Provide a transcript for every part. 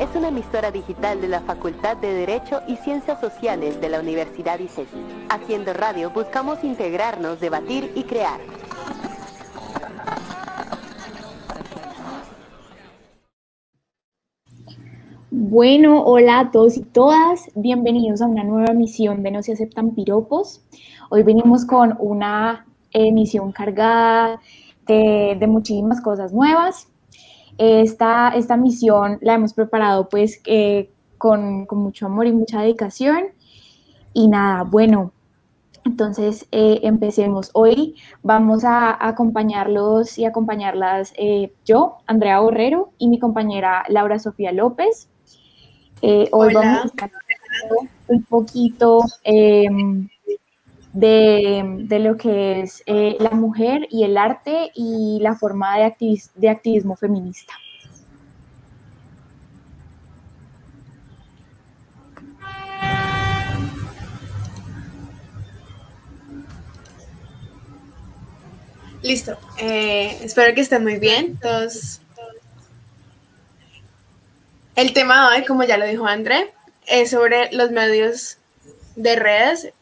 Es una emisora digital de la Facultad de Derecho y Ciencias Sociales de la Universidad ICESI. Haciendo radio buscamos integrarnos, debatir y crear. Bueno, hola a todos y todas, bienvenidos a una nueva emisión de No se aceptan piropos. Hoy venimos con una emisión cargada de, muchísimas cosas nuevas. Esta, esta misión la hemos preparado pues eh, con, mucho amor y mucha dedicación. Y nada, bueno, entonces eh, empecemos. Hoy vamos a acompañarlos y acompañarlas eh, yo, Andrea Borrero, y mi compañera Laura Sofía López. Hoy vamos a estar un poquito em, de, lo que es eh, la mujer y el arte y la forma de, de activismo feminista. Listo. Eh, espero que estén muy bien. Todos el tema de hoy, como ya lo dijo André, es sobre los medios de redes,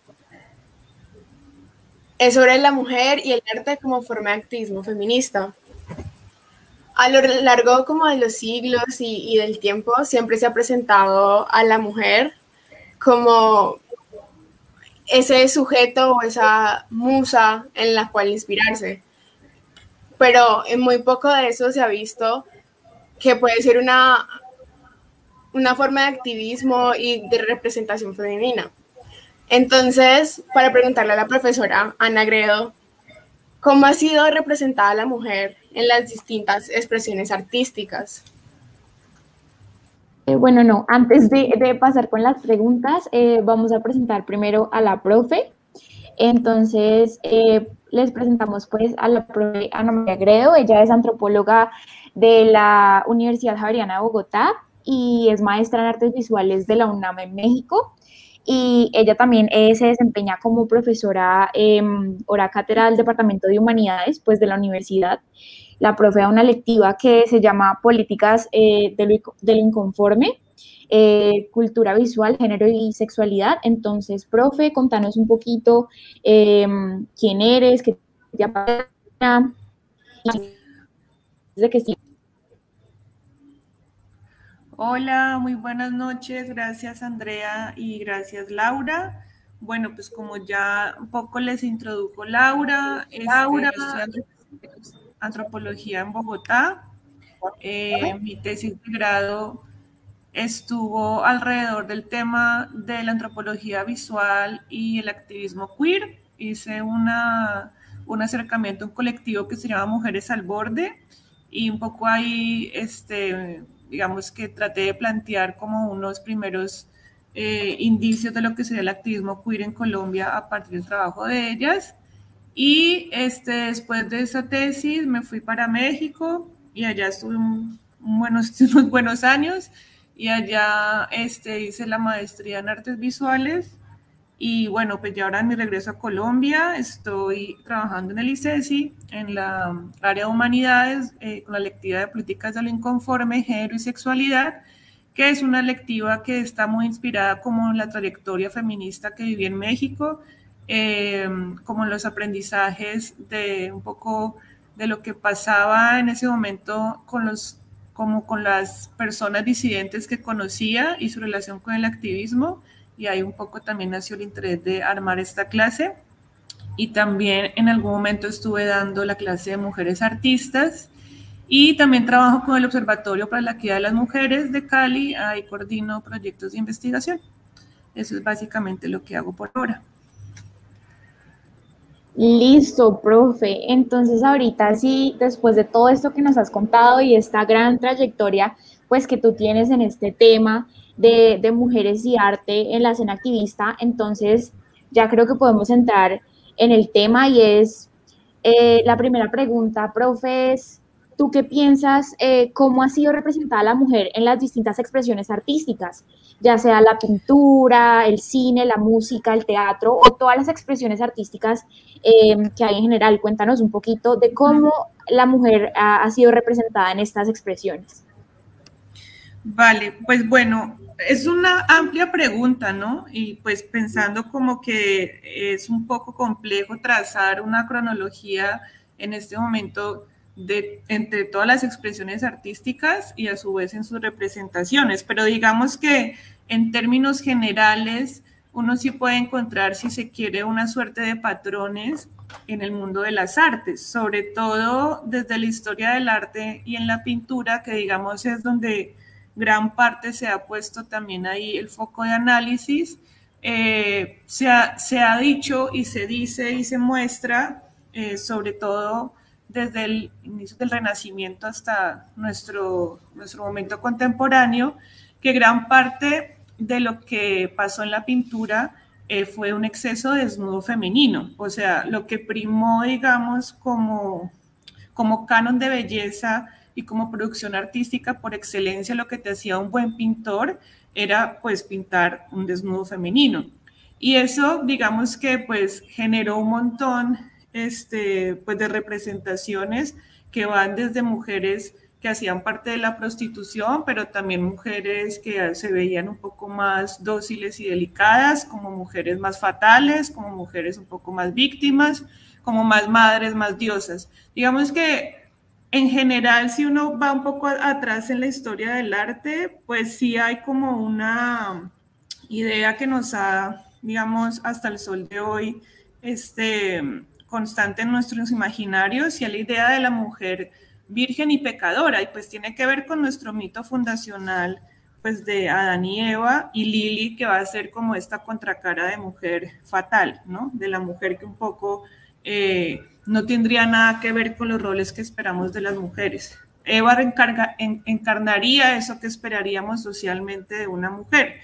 es sobre la mujer y el arte como forma de activismo feminista. A lo largo como de los siglos y, del tiempo siempre se ha presentado a la mujer como ese sujeto o esa musa en la cual inspirarse. Pero en muy poco de eso se ha visto que puede ser una una forma de activismo y de representación femenina. Entonces, para preguntarle a la profesora Ana Gredo, ¿cómo ha sido representada la mujer en las distintas expresiones artísticas? Eh, bueno, no, antes de, pasar con las preguntas, eh, vamos a presentar primero a la profe. Entonces, eh, les presentamos pues a la profe Ana María Gredo, ella es antropóloga de la Universidad Javeriana de Bogotá, y es maestra en artes visuales de la UNAM en México. Y ella también eh, se desempeña como profesora eh, hora cátedra del Departamento de Humanidades pues, de la universidad. La profe da una lectiva que se llama Políticas eh, del, Inconforme, eh, Cultura Visual, Género y Sexualidad. Entonces, profe, contanos un poquito quién eres, qué te apasiona, desde que Hola, muy buenas noches. Gracias Andrea y gracias Laura. Bueno, pues como ya un poco les introdujo Laura, este, Laura, antropología en Bogotá. Eh, mi tesis de grado estuvo alrededor del tema de la antropología visual y el activismo queer. Hice una, un acercamiento a un colectivo que se llama Mujeres al Borde y un poco ahí este, digamos que traté de plantear como unos primeros eh, indicios de lo que sería el activismo queer en Colombia a partir del trabajo de ellas. Y este, después de esa tesis me fui para México y allá estuve buenos, unos buenos años y allá este, hice la maestría en artes visuales y bueno, pues ya ahora en mi regreso a Colombia estoy trabajando en el ICESI, en la área de humanidades, eh, con la lectiva de políticas de lo inconforme, género y sexualidad, que es una lectiva que está muy inspirada como en la trayectoria feminista que viví en México, eh, como en los aprendizajes de un poco de lo que pasaba en ese momento con los como con las personas disidentes que conocía y su relación con el activismo y ahí un poco también nació el interés de armar esta clase. Y también en algún momento estuve dando la clase de mujeres artistas y también trabajo con el Observatorio para la Equidad de las Mujeres de Cali, ahí coordino proyectos de investigación. Eso es básicamente lo que hago por ahora. Listo, profe. Entonces ahorita sí, después de todo esto que nos has contado y esta gran trayectoria pues que tú tienes en este tema, de, mujeres y arte en la escena activista. Entonces, ya creo que podemos entrar en el tema y es eh, la primera pregunta, profe, ¿tú qué piensas eh, cómo ha sido representada la mujer en las distintas expresiones artísticas, ya sea la pintura, el cine, la música, el teatro o todas las expresiones artísticas eh, que hay en general? Cuéntanos un poquito de cómo la mujer ha sido representada en estas expresiones. Vale, pues bueno, es una amplia pregunta, ¿no? Y pues pensando como que es un poco complejo trazar una cronología en este momento de, entre todas las expresiones artísticas y a su vez en sus representaciones, pero digamos que en términos generales uno sí puede encontrar, si se quiere, una suerte de patrones en el mundo de las artes, sobre todo desde la historia del arte y en la pintura, que digamos es donde gran parte se ha puesto también ahí el foco de análisis. Eh, se, ha, se, ha, dicho y se dice y se muestra, eh, sobre todo desde el inicio del Renacimiento hasta nuestro, nuestro momento contemporáneo, que gran parte de lo que pasó en la pintura eh, fue un exceso de desnudo femenino, o sea, lo que primó, digamos, como, como canon de belleza y como producción artística por excelencia lo que te hacía un buen pintor era pues pintar un desnudo femenino. Y eso, digamos que pues generó un montón este, pues, de representaciones que van desde mujeres que hacían parte de la prostitución, pero también mujeres que se veían un poco más dóciles y delicadas, como mujeres más fatales, como mujeres un poco más víctimas, como más madres, más diosas. Digamos que en general, si uno va un poco atrás en la historia del arte, pues sí hay como una idea que nos ha, digamos, hasta el sol de hoy, este, constante en nuestros imaginarios, y es la idea de la mujer virgen y pecadora, y pues tiene que ver con nuestro mito fundacional, pues de Adán y Eva y Lili, que va a ser como esta contracara de mujer fatal, ¿no? De la mujer que un poco eh, no tendría nada que ver con los roles que esperamos de las mujeres. Eva encarnaría eso que esperaríamos socialmente de una mujer.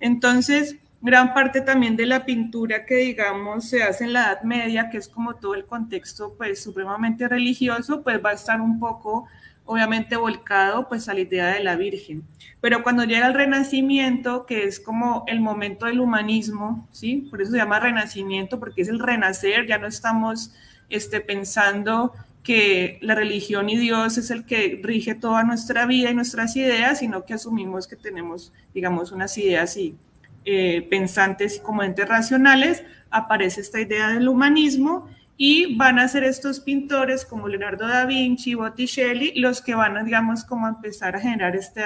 Entonces, gran parte también de la pintura que digamos se hace en la Edad Media, que es como todo el contexto pues supremamente religioso, pues va a estar un poco obviamente volcado pues a la idea de la Virgen. Pero cuando llega el Renacimiento, que es como el momento del humanismo, ¿sí? Por eso se llama Renacimiento, porque es el renacer, ya no estamos este, pensando que la religión y Dios es el que rige toda nuestra vida y nuestras ideas, sino que asumimos que tenemos, digamos, unas ideas y eh, pensantes como entes racionales, aparece esta idea del humanismo y van a ser estos pintores como Leonardo da Vinci, Botticelli, los que van a, digamos, como empezar a generar este,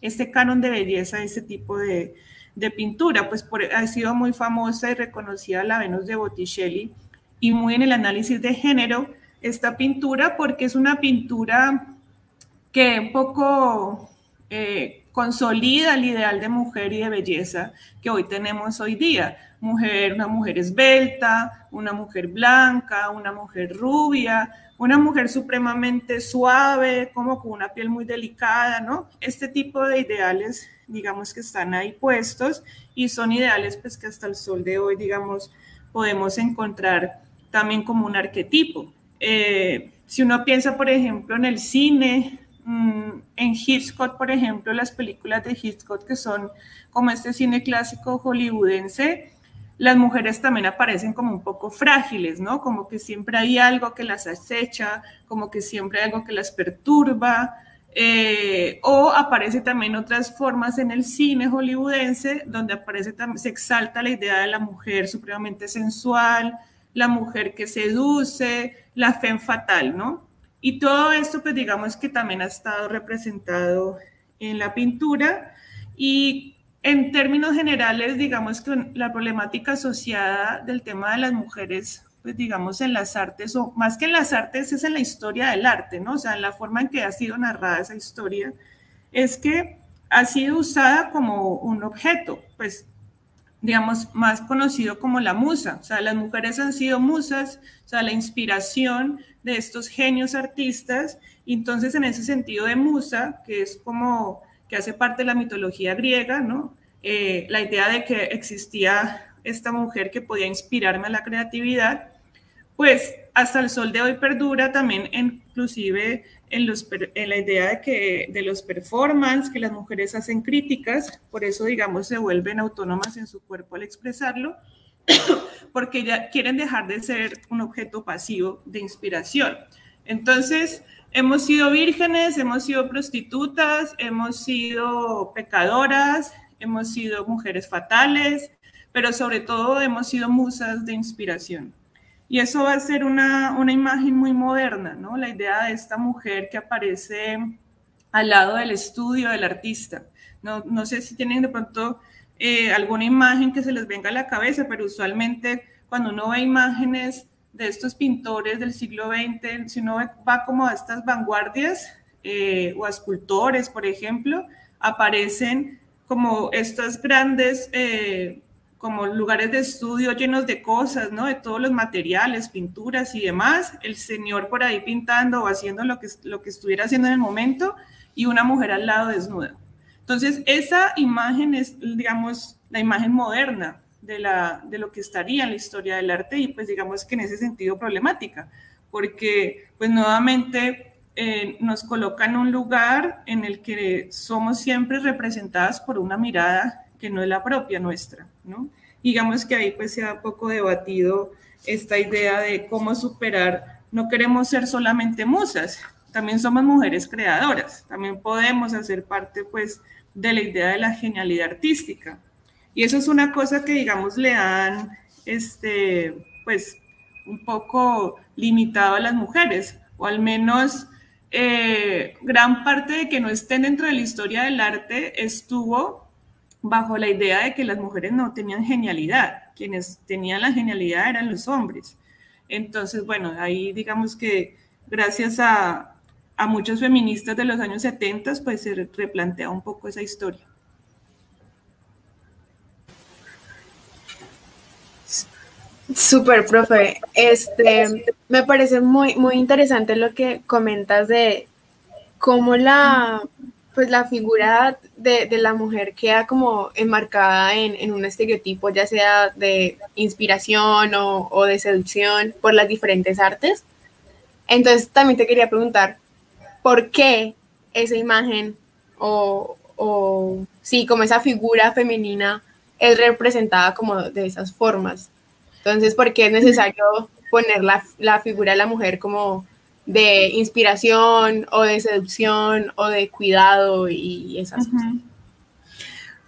este canon de belleza, este tipo de, de pintura, pues ha sido muy famosa y reconocida la Venus de Botticelli y muy en el análisis de género esta pintura porque es una pintura que un poco eh, consolida el ideal de mujer y de belleza que hoy tenemos hoy día. Mujer, una mujer esbelta, una mujer blanca, una mujer rubia, una mujer supremamente suave, como con una piel muy delicada, ¿no? Este tipo de ideales, digamos que están ahí puestos y son ideales pues que hasta el sol de hoy, digamos, podemos encontrar también como un arquetipo. Eh, si uno piensa, por ejemplo, en el cine, en Hitchcock, por ejemplo, las películas de Hitchcock que son como este cine clásico hollywoodense, las mujeres también aparecen como un poco frágiles, ¿no? Como que siempre hay algo que las acecha, como que siempre hay algo que las perturba, eh, o aparece también otras formas en el cine hollywoodense donde aparece se exalta la idea de la mujer supremamente sensual, la mujer que seduce, la fe fatal, ¿no? Y todo esto, pues digamos que también ha estado representado en la pintura y en términos generales, digamos que la problemática asociada del tema de las mujeres, pues digamos en las artes, o más que en las artes, es en la historia del arte, ¿no? O sea, en la forma en que ha sido narrada esa historia, es que ha sido usada como un objeto, pues digamos, más conocido como la musa. O sea, las mujeres han sido musas, o sea, la inspiración de estos genios artistas. Entonces, en ese sentido de musa, que es como que hace parte de la mitología griega, ¿no? Eh, la idea de que existía esta mujer que podía inspirarme a la creatividad, pues hasta el sol de hoy perdura también inclusive en, la idea de que de los performance, que las mujeres hacen críticas, por eso digamos se vuelven autónomas en su cuerpo al expresarlo, porque ya quieren dejar de ser un objeto pasivo de inspiración. Entonces, hemos sido vírgenes, hemos sido prostitutas, hemos sido pecadoras, hemos sido mujeres fatales, pero sobre todo hemos sido musas de inspiración. Y eso va a ser una, una imagen muy moderna, ¿no? La idea de esta mujer que aparece al lado del estudio del artista. No, no sé si tienen de pronto eh, alguna imagen que se les venga a la cabeza, pero usualmente cuando uno ve imágenes de estos pintores del siglo XX, si uno va como a estas vanguardias eh, o a escultores, por ejemplo, aparecen como estas grandes eh, como lugares de estudio llenos de cosas, ¿no? De todos los materiales, pinturas y demás, el señor por ahí pintando o haciendo lo que, lo que estuviera haciendo en el momento y una mujer al lado desnuda. Entonces, esa imagen es, digamos, la imagen moderna de, la, de lo que estaría en la historia del arte y pues digamos que en ese sentido problemática, porque pues nuevamente eh, nos coloca en un lugar en el que somos siempre representadas por una mirada que no es la propia nuestra, ¿no? Digamos que ahí pues se ha poco debatido esta idea de cómo superar, no queremos ser solamente musas, también somos mujeres creadoras, también podemos hacer parte pues de la idea de la genialidad artística. Y eso es una cosa que digamos le han, este, pues un poco limitado a las mujeres, o al menos eh, gran parte de que no estén dentro de la historia del arte estuvo bajo la idea de que las mujeres no tenían genialidad, quienes tenían la genialidad eran los hombres. Entonces, bueno, ahí digamos que gracias a, a muchos feministas de los años 70, pues se replantea un poco esa historia. Súper, profe. Este, me parece muy, muy interesante lo que comentas de cómo la pues la figura de, la mujer queda como enmarcada en, un estereotipo, ya sea de inspiración o, de seducción por las diferentes artes. Entonces también te quería preguntar, ¿por qué esa imagen o, o sí, como esa figura femenina es representada como de esas formas? Entonces, ¿por qué es necesario poner la, la figura de la mujer como de inspiración o de seducción o de cuidado y esas cosas.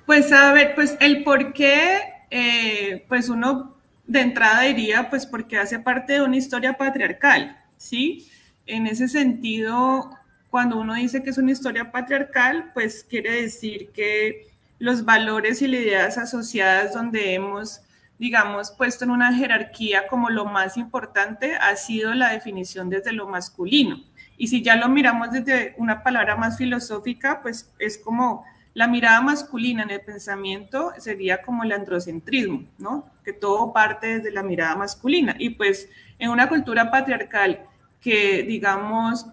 Pues a ver, pues el por qué, eh, pues uno de entrada diría, pues porque hace parte de una historia patriarcal, ¿sí? En ese sentido, cuando uno dice que es una historia patriarcal, pues quiere decir que los valores y las ideas asociadas donde hemos digamos, puesto en una jerarquía como lo más importante ha sido la definición desde lo masculino. Y si ya lo miramos desde una palabra más filosófica, pues es como la mirada masculina en el pensamiento sería como el androcentrismo, ¿no? Que todo parte desde la mirada masculina. Y pues en una cultura patriarcal que, digamos,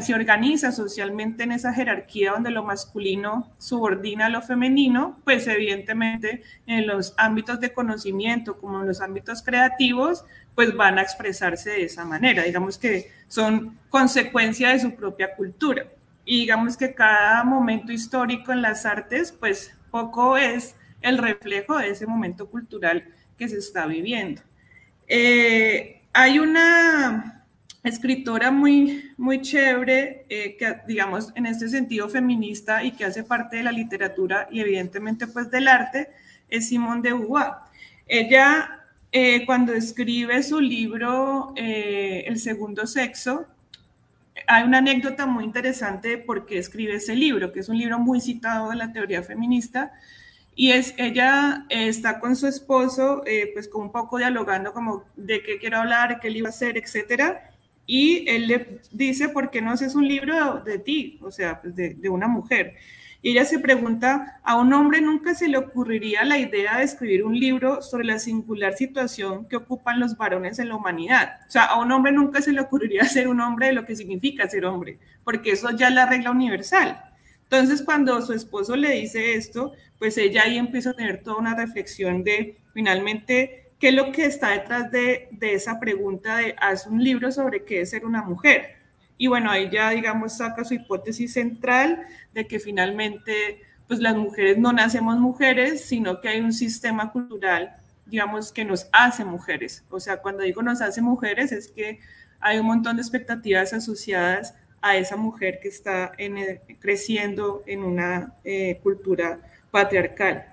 se organiza socialmente en esa jerarquía donde lo masculino subordina a lo femenino, pues evidentemente en los ámbitos de conocimiento como en los ámbitos creativos, pues van a expresarse de esa manera. Digamos que son consecuencia de su propia cultura. Y digamos que cada momento histórico en las artes, pues poco es el reflejo de ese momento cultural que se está viviendo. Eh, hay una escritora muy, muy chévere, eh, que digamos en este sentido feminista y que hace parte de la literatura y evidentemente pues del arte, es Simone de Beauvoir. Ella eh, cuando escribe su libro eh, El segundo sexo, hay una anécdota muy interesante de por qué escribe ese libro, que es un libro muy citado de la teoría feminista, y es, ella está con su esposo, pues como un poco dialogando como de qué quiero hablar, qué libro hacer, etcétera, y él le dice, ¿por qué no haces un libro de, ti? O sea, pues de, de, una mujer. Y ella se pregunta, a un hombre nunca se le ocurriría la idea de escribir un libro sobre la singular situación que ocupan los varones en la humanidad. O sea, a un hombre nunca se le ocurriría ser un hombre de lo que significa ser hombre, porque eso ya es la regla universal. Entonces, cuando su esposo le dice esto, pues ella ahí empieza a tener toda una reflexión de finalmente ¿Qué es lo que está detrás de, esa pregunta de haz un libro sobre qué es ser una mujer? Y bueno, ahí ya, digamos, saca su hipótesis central de que finalmente, pues las mujeres no nacemos mujeres, sino que hay un sistema cultural, digamos, que nos hace mujeres. O sea, cuando digo nos hace mujeres es que hay un montón de expectativas asociadas a esa mujer que está creciendo en una eh, cultura patriarcal.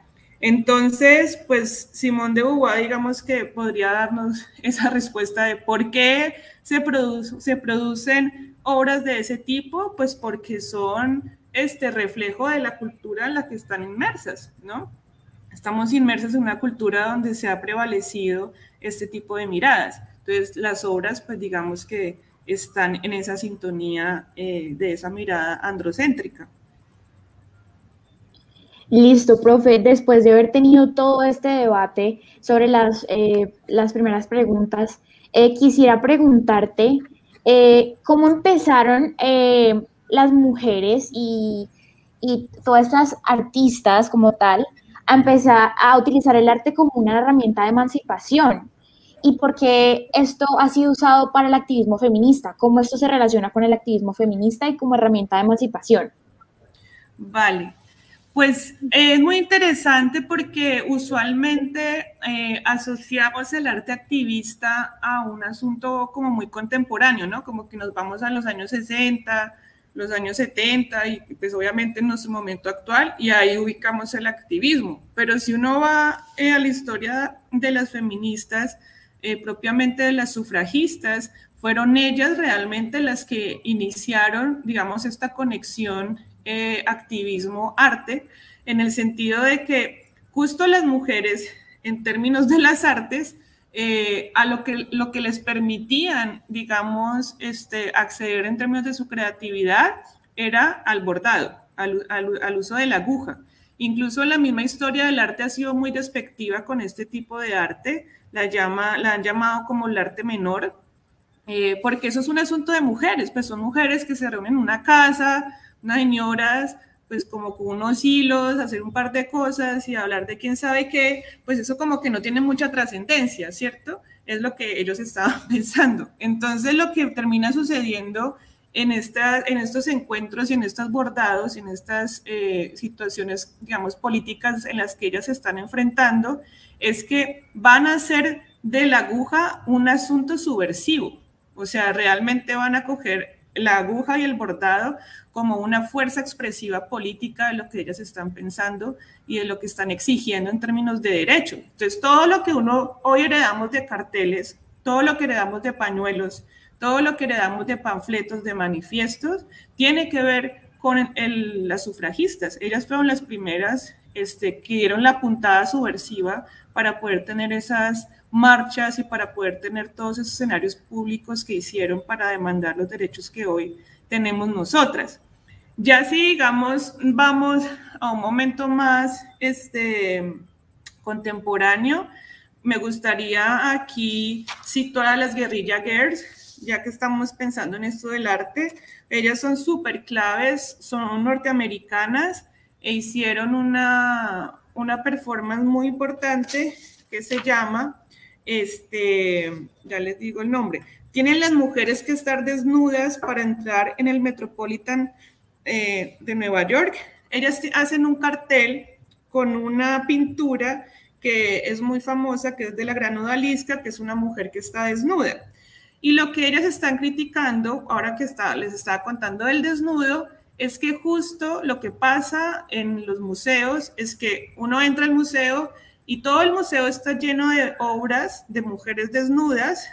Entonces, pues Simón de Beauvoir, digamos que podría darnos esa respuesta de por qué se, producen obras de ese tipo, pues porque son este reflejo de la cultura en la que están inmersas, ¿no? Estamos inmersas en una cultura donde se ha prevalecido este tipo de miradas. Entonces, las obras, pues digamos que están en esa sintonía eh, de esa mirada androcéntrica. Listo, profe. Después de haber tenido todo este debate sobre las, eh, las primeras preguntas, eh, quisiera preguntarte eh, cómo empezaron las mujeres y, y, todas estas artistas como tal a empezar a utilizar el arte como una herramienta de emancipación y por qué esto ha sido usado para el activismo feminista, cómo esto se relaciona con el activismo feminista y como herramienta de emancipación. Vale, pues es muy interesante porque usualmente eh, asociamos el arte activista a un asunto como muy contemporáneo, ¿no? Como que nos vamos a los años 60, los años 70 y pues obviamente en nuestro momento actual y ahí ubicamos el activismo. Pero si uno va eh, a la historia de las feministas, eh, propiamente de las sufragistas, fueron ellas realmente las que iniciaron, digamos, esta conexión eh, activismo-arte, en el sentido de que justo las mujeres, en términos de las artes, eh, a lo que, lo que les permitían, digamos, este, acceder en términos de su creatividad era al bordado, al, al, uso de la aguja. Incluso la misma historia del arte ha sido muy despectiva con este tipo de arte, la, llama, la han llamado como el arte menor, eh, porque eso es un asunto de mujeres, pues son mujeres que se reúnen en una casa, unas señoras, pues como con unos hilos, hacer un par de cosas y hablar de quién sabe qué, pues eso como que no tiene mucha trascendencia, ¿cierto? Es lo que ellos estaban pensando. Entonces lo que termina sucediendo en, esta, en estos encuentros y en estos bordados, en estas eh, situaciones, digamos, políticas en las que ellas se están enfrentando, es que van a hacer de la aguja un asunto subversivo. O sea, realmente van a coger la aguja y el bordado como una fuerza expresiva política de lo que ellas están pensando y de lo que están exigiendo en términos de derecho. Entonces, todo lo que uno hoy heredamos de carteles, todo lo que heredamos de pañuelos, todo lo que heredamos de panfletos, de manifiestos, tiene que ver con las sufragistas. Ellas fueron las primeras este, que dieron la puntada subversiva para poder tener esas marchas y para poder tener todos esos escenarios públicos que hicieron para demandar los derechos que hoy tenemos nosotras. Ya si digamos, vamos a un momento más este, contemporáneo, me gustaría aquí situar a las guerrilla girls, ya que estamos pensando en esto del arte. Ellas son súper claves, son norteamericanas e hicieron una, una performance muy importante que se llama este, ya les digo el nombre, tienen las mujeres que estar desnudas para entrar en el Metropolitan eh, de Nueva York. Ellas hacen un cartel con una pintura que es muy famosa, que es de la gran odalisca, que es una mujer que está desnuda. Y lo que ellas están criticando, ahora que está, les estaba contando del desnudo, es que justo lo que pasa en los museos es que uno entra al museo y todo el museo está lleno de obras de mujeres desnudas,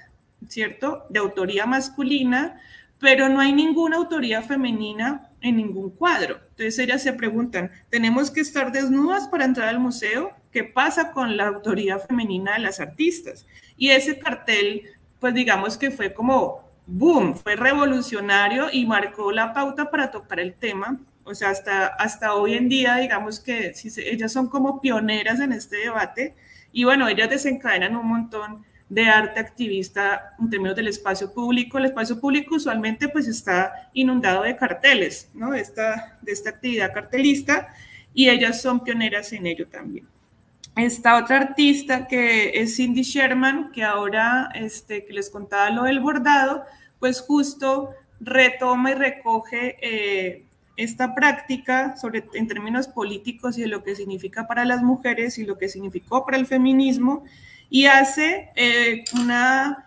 ¿cierto? De autoría masculina, pero no hay ninguna autoría femenina en ningún cuadro. Entonces ellas se preguntan, ¿tenemos que estar desnudas para entrar al museo? ¿Qué pasa con la autoría femenina de las artistas? Y ese cartel, pues digamos que fue como boom, fue revolucionario y marcó la pauta para tocar el tema o sea, hasta, hasta hoy en día, digamos que si ellas son como pioneras en este debate y bueno, ellas desencadenan un montón de arte activista en términos del espacio público. El espacio público usualmente pues está inundado de carteles, ¿no? Esta, de esta actividad cartelista y ellas son pioneras en ello también. Esta otra artista que es Cindy Sherman, que ahora este, que les contaba lo del bordado, pues justo retoma y recoge eh, esta práctica sobre, en términos políticos y de lo que significa para las mujeres y lo que significó para el feminismo y hace eh, una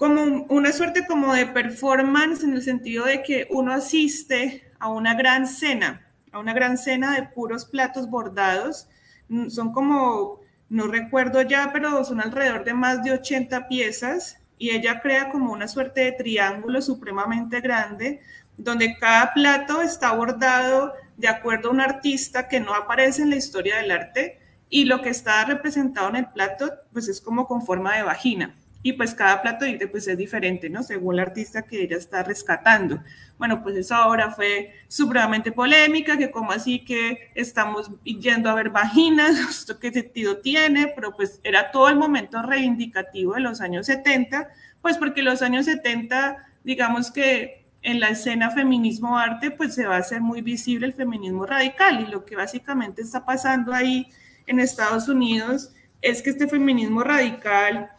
como una suerte como de performance en el sentido de que uno asiste a una gran cena, a una gran cena de puros platos bordados. Mm, son como, no recuerdo ya, pero son alrededor de más de 80 piezas y ella crea como una suerte de triángulo supremamente grande donde cada plato está bordado de acuerdo a un artista que no aparece en la historia del arte y lo que está representado en el plato pues es como con forma de vagina y pues cada plato pues es diferente, ¿no? Según el artista que ella está rescatando. Bueno, pues eso ahora fue supremamente polémica, que como así que estamos yendo a ver vaginas, esto qué sentido tiene, pero pues era todo el momento reivindicativo de los años 70, pues porque los años 70, digamos que en la escena feminismo arte, pues se va a hacer muy visible el feminismo radical y lo que básicamente está pasando ahí en Estados Unidos es que este feminismo radical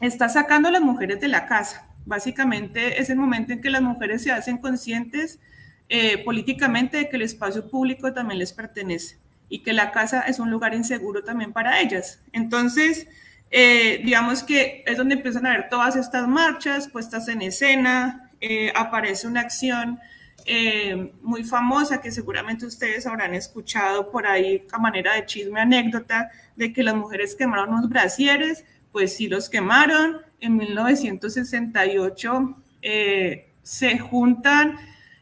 está sacando a las mujeres de la casa. Básicamente es el momento en que las mujeres se hacen conscientes eh, políticamente de que el espacio público también les pertenece y que la casa es un lugar inseguro también para ellas. Entonces, eh, digamos que es donde empiezan a ver todas estas marchas puestas en escena, eh, aparece una acción muy famosa que seguramente ustedes habrán escuchado por ahí a manera de chisme anécdota de que las mujeres quemaron unos brasieres pues sí los quemaron. En 1968 eh, se juntan,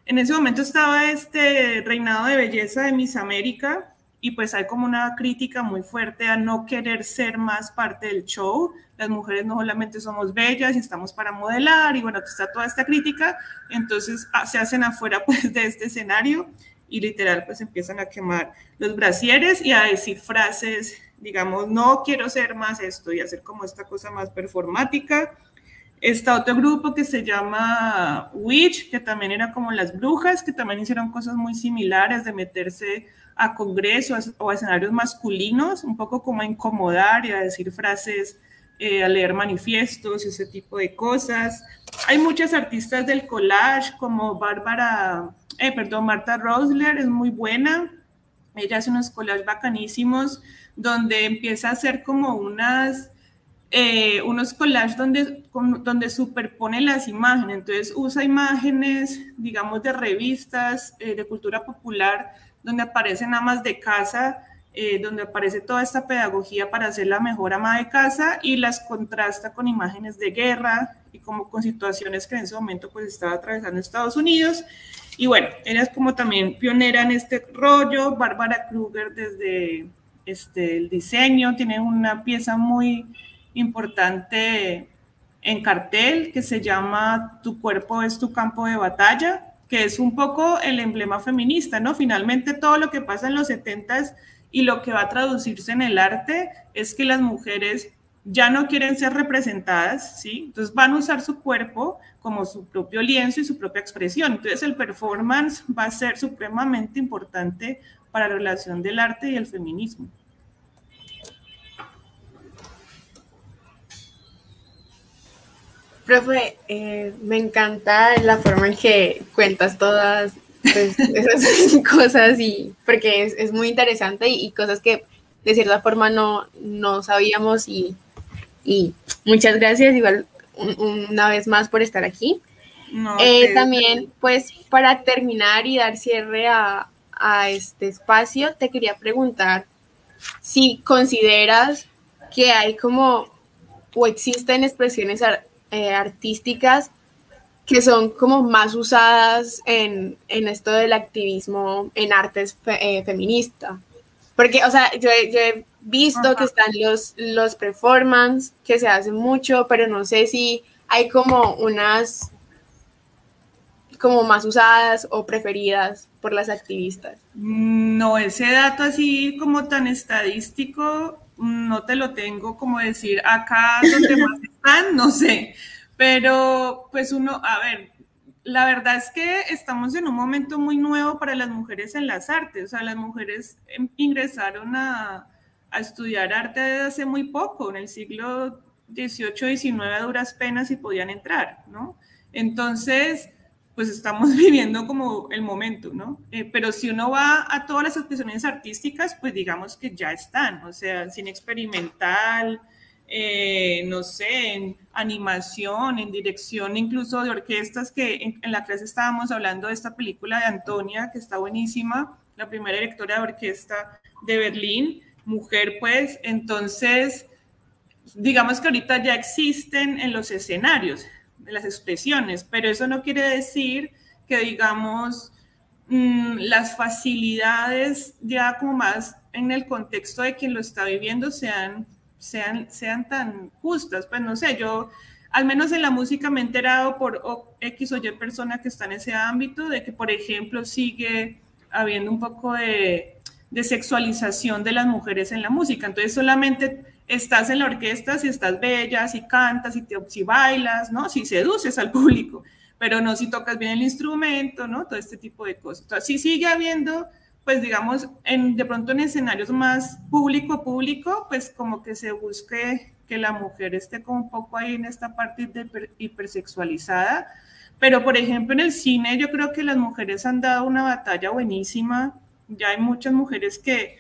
en ese momento estaba este reinado de belleza de Miss América y pues hay como una crítica muy fuerte a no querer ser más parte del show. Las mujeres no solamente somos bellas y estamos para modelar y bueno, está toda esta crítica, entonces ah, se hacen afuera pues de este escenario y literal pues empiezan a quemar los brasieres y a decir frases digamos, no quiero ser más esto y hacer como esta cosa más performática. Está otro grupo que se llama Witch, que también era como las brujas, que también hicieron cosas muy similares de meterse a congresos o a escenarios masculinos, un poco como a incomodar y a decir frases, eh, a leer manifiestos y ese tipo de cosas. Hay muchas artistas del collage como Bárbara, eh, perdón, Marta Rosler, es muy buena. Ella hace unos collages bacanísimos donde empieza a hacer como unas, eh, unos collages donde, donde superpone las imágenes. Entonces usa imágenes, digamos, de revistas eh, de cultura popular, donde aparecen amas de casa, eh, donde aparece toda esta pedagogía para hacer la mejor ama de casa y las contrasta con imágenes de guerra y como con situaciones que en ese momento pues estaba atravesando Estados Unidos. Y bueno, ella es como también pionera en este rollo, Bárbara Kruger desde este, el diseño, tiene una pieza muy importante en cartel que se llama Tu cuerpo es tu campo de batalla, que es un poco el emblema feminista, ¿no? Finalmente todo lo que pasa en los 70 y lo que va a traducirse en el arte es que las mujeres ya no quieren ser representadas, ¿sí? Entonces van a usar su cuerpo como su propio lienzo y su propia expresión. Entonces el performance va a ser supremamente importante para la relación del arte y el feminismo. Profe, eh, me encanta la forma en que cuentas todas pues, esas cosas y porque es, muy interesante y, cosas que de cierta forma no, no sabíamos y, muchas gracias igual una vez más por estar aquí. Eh, también pues para terminar y dar cierre a, a este espacio, te quería preguntar si consideras que hay como o existen expresiones eh, artísticas que son como más usadas en, esto del activismo en artes eh, feminista. Porque, o sea, yo, he visto que están los, los performance, que se hacen mucho, pero no sé si hay como unas como más usadas o preferidas por las activistas? No, ese dato así como tan estadístico no te lo tengo como decir acá donde más están, no sé, pero pues uno, a ver, la verdad es que estamos en un momento muy nuevo para las mujeres en las artes, o sea, las mujeres em, ingresaron a, a estudiar arte desde hace muy poco, en el siglo XVIII, XIX a duras penas y podían entrar, ¿no? Entonces, pues estamos viviendo como el momento, ¿no? Eh, pero si uno va a todas las expresiones artísticas, pues digamos que ya están, o sea, cine experimental, eh, no sé, en animación, en dirección, incluso de orquestas, que en, en, la clase estábamos hablando de esta película de Antonia, que está buenísima, la primera directora de orquesta de Berlín, mujer pues, entonces, digamos que ahorita ya existen en los escenarios las expresiones, pero eso no quiere decir que digamos mm, las facilidades ya como más en el contexto de quien lo está viviendo sean sean, sean tan justas. Pues no sé, yo al menos en la música me he enterado por X o Y persona que está en ese ámbito de que, por ejemplo, sigue habiendo un poco de, de sexualización de las mujeres en la música. Entonces solamente estás en la orquesta si estás bella, si cantas, si, te, si bailas, ¿no? Si seduces al público, pero no si tocas bien el instrumento, ¿no? Todo este tipo de cosas. Entonces, sí sigue habiendo pues digamos, en, de pronto en escenarios más público-público, pues como que se busque que la mujer esté como un poco ahí en esta parte de hipersexualizada. Pero, por ejemplo, en el cine yo creo que las mujeres han dado una batalla buenísima. Ya hay muchas mujeres que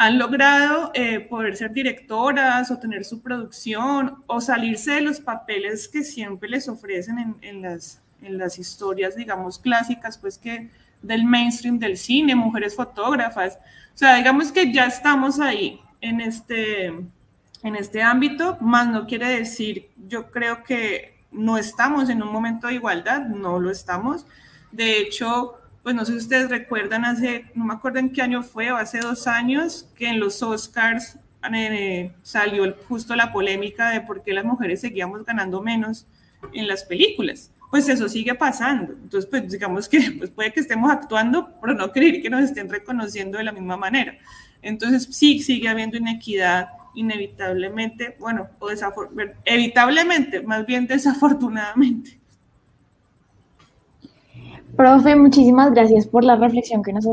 han logrado eh, poder ser directoras o tener su producción o salirse de los papeles que siempre les ofrecen en, en las, en las historias, digamos, clásicas, pues que del mainstream del cine, mujeres fotógrafas. O sea, digamos que ya estamos ahí en este, en este ámbito, más no quiere decir, yo creo que no estamos en un momento de igualdad, no lo estamos. De hecho, pues no sé si ustedes recuerdan, hace, no me acuerdo en qué año fue, o hace dos años, que en los Oscars eh, salió justo la polémica de por qué las mujeres seguíamos ganando menos en las películas pues eso sigue pasando. Entonces, pues digamos que pues puede que estemos actuando, pero no creer que nos estén reconociendo de la misma manera. Entonces, sí, sigue habiendo inequidad inevitablemente, bueno, o evitablemente, más bien desafortunadamente. Profe, muchísimas gracias por la reflexión que nos,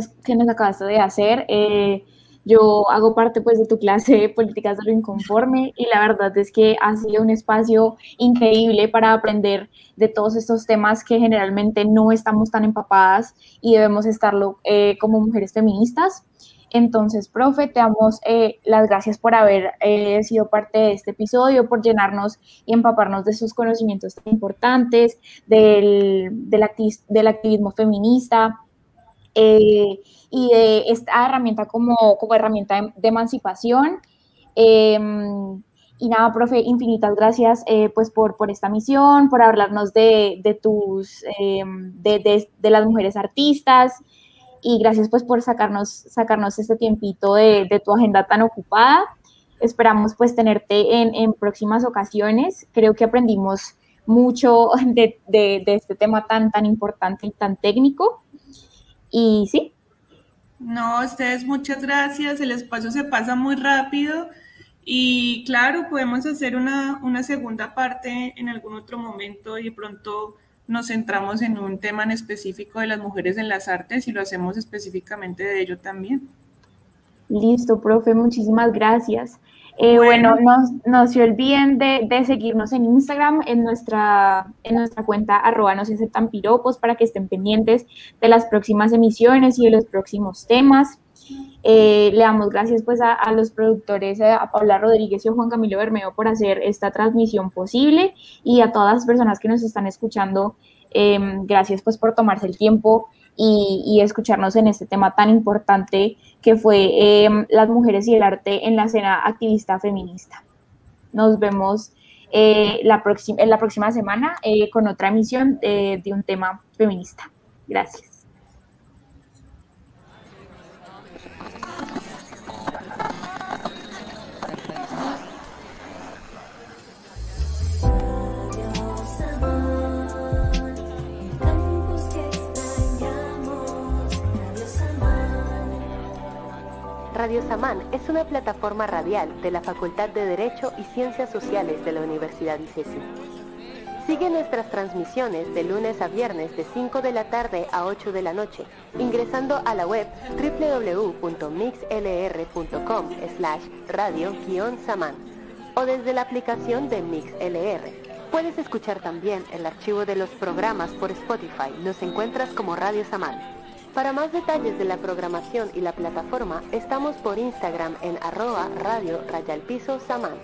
acabaste de hacer. Eh, yo hago parte pues de tu clase de políticas de lo inconforme y la verdad es que ha sido un espacio increíble para aprender de todos estos temas que generalmente no estamos tan empapadas y debemos estarlo eh, como mujeres feministas. Entonces, profe, te damos eh, las gracias por haber eh, sido parte de este episodio, por llenarnos y empaparnos de sus conocimientos tan importantes, del, del, activismo feminista y de esta herramienta como, como herramienta de, emancipación. Em, y nada, profe, infinitas gracias eh, pues por, por esta misión, por hablarnos de, de tus, em, de, de, las mujeres artistas y gracias pues por sacarnos, sacarnos este tiempito de, tu agenda tan ocupada. Esperamos pues tenerte en, en próximas ocasiones. Creo que aprendimos mucho de, de, este tema tan, tan importante y tan técnico. Y sí, no, ustedes muchas gracias. El espacio se pasa muy rápido y claro, podemos hacer una, una segunda parte en algún otro momento y pronto nos centramos en un tema en específico de las mujeres en las artes y lo hacemos específicamente de ello también. Listo, profe, muchísimas gracias. Eh, bueno, no, se olviden de, seguirnos en Instagram, en nuestra, en nuestra cuenta arroba no se aceptan piropos para que estén pendientes de las próximas emisiones y de los próximos temas. Eh, le damos gracias pues a, los productores, a Paula Rodríguez y a Juan Camilo Bermeo por hacer esta transmisión posible y a todas las personas que nos están escuchando, em, gracias pues por tomarse el tiempo y, escucharnos en este tema tan importante que fue em, las mujeres y el arte en la escena activista feminista. Nos vemos eh, la, la próxima semana eh, con otra emisión de un tema feminista. Gracias. Radio Samán es una plataforma radial de la Facultad de Derecho y Ciencias Sociales de la Universidad ICESI. Sigue nuestras transmisiones de lunes a viernes de 5 de la tarde a 8 de la noche, ingresando a la web www.mixlr.com slash radio-samán o desde la aplicación de MixLR. Puedes escuchar también el archivo de los programas por Spotify. Nos encuentras como Radio Samán. Para más detalles de la programación y la plataforma, estamos por Instagram en arroba radio rayalpiso samán.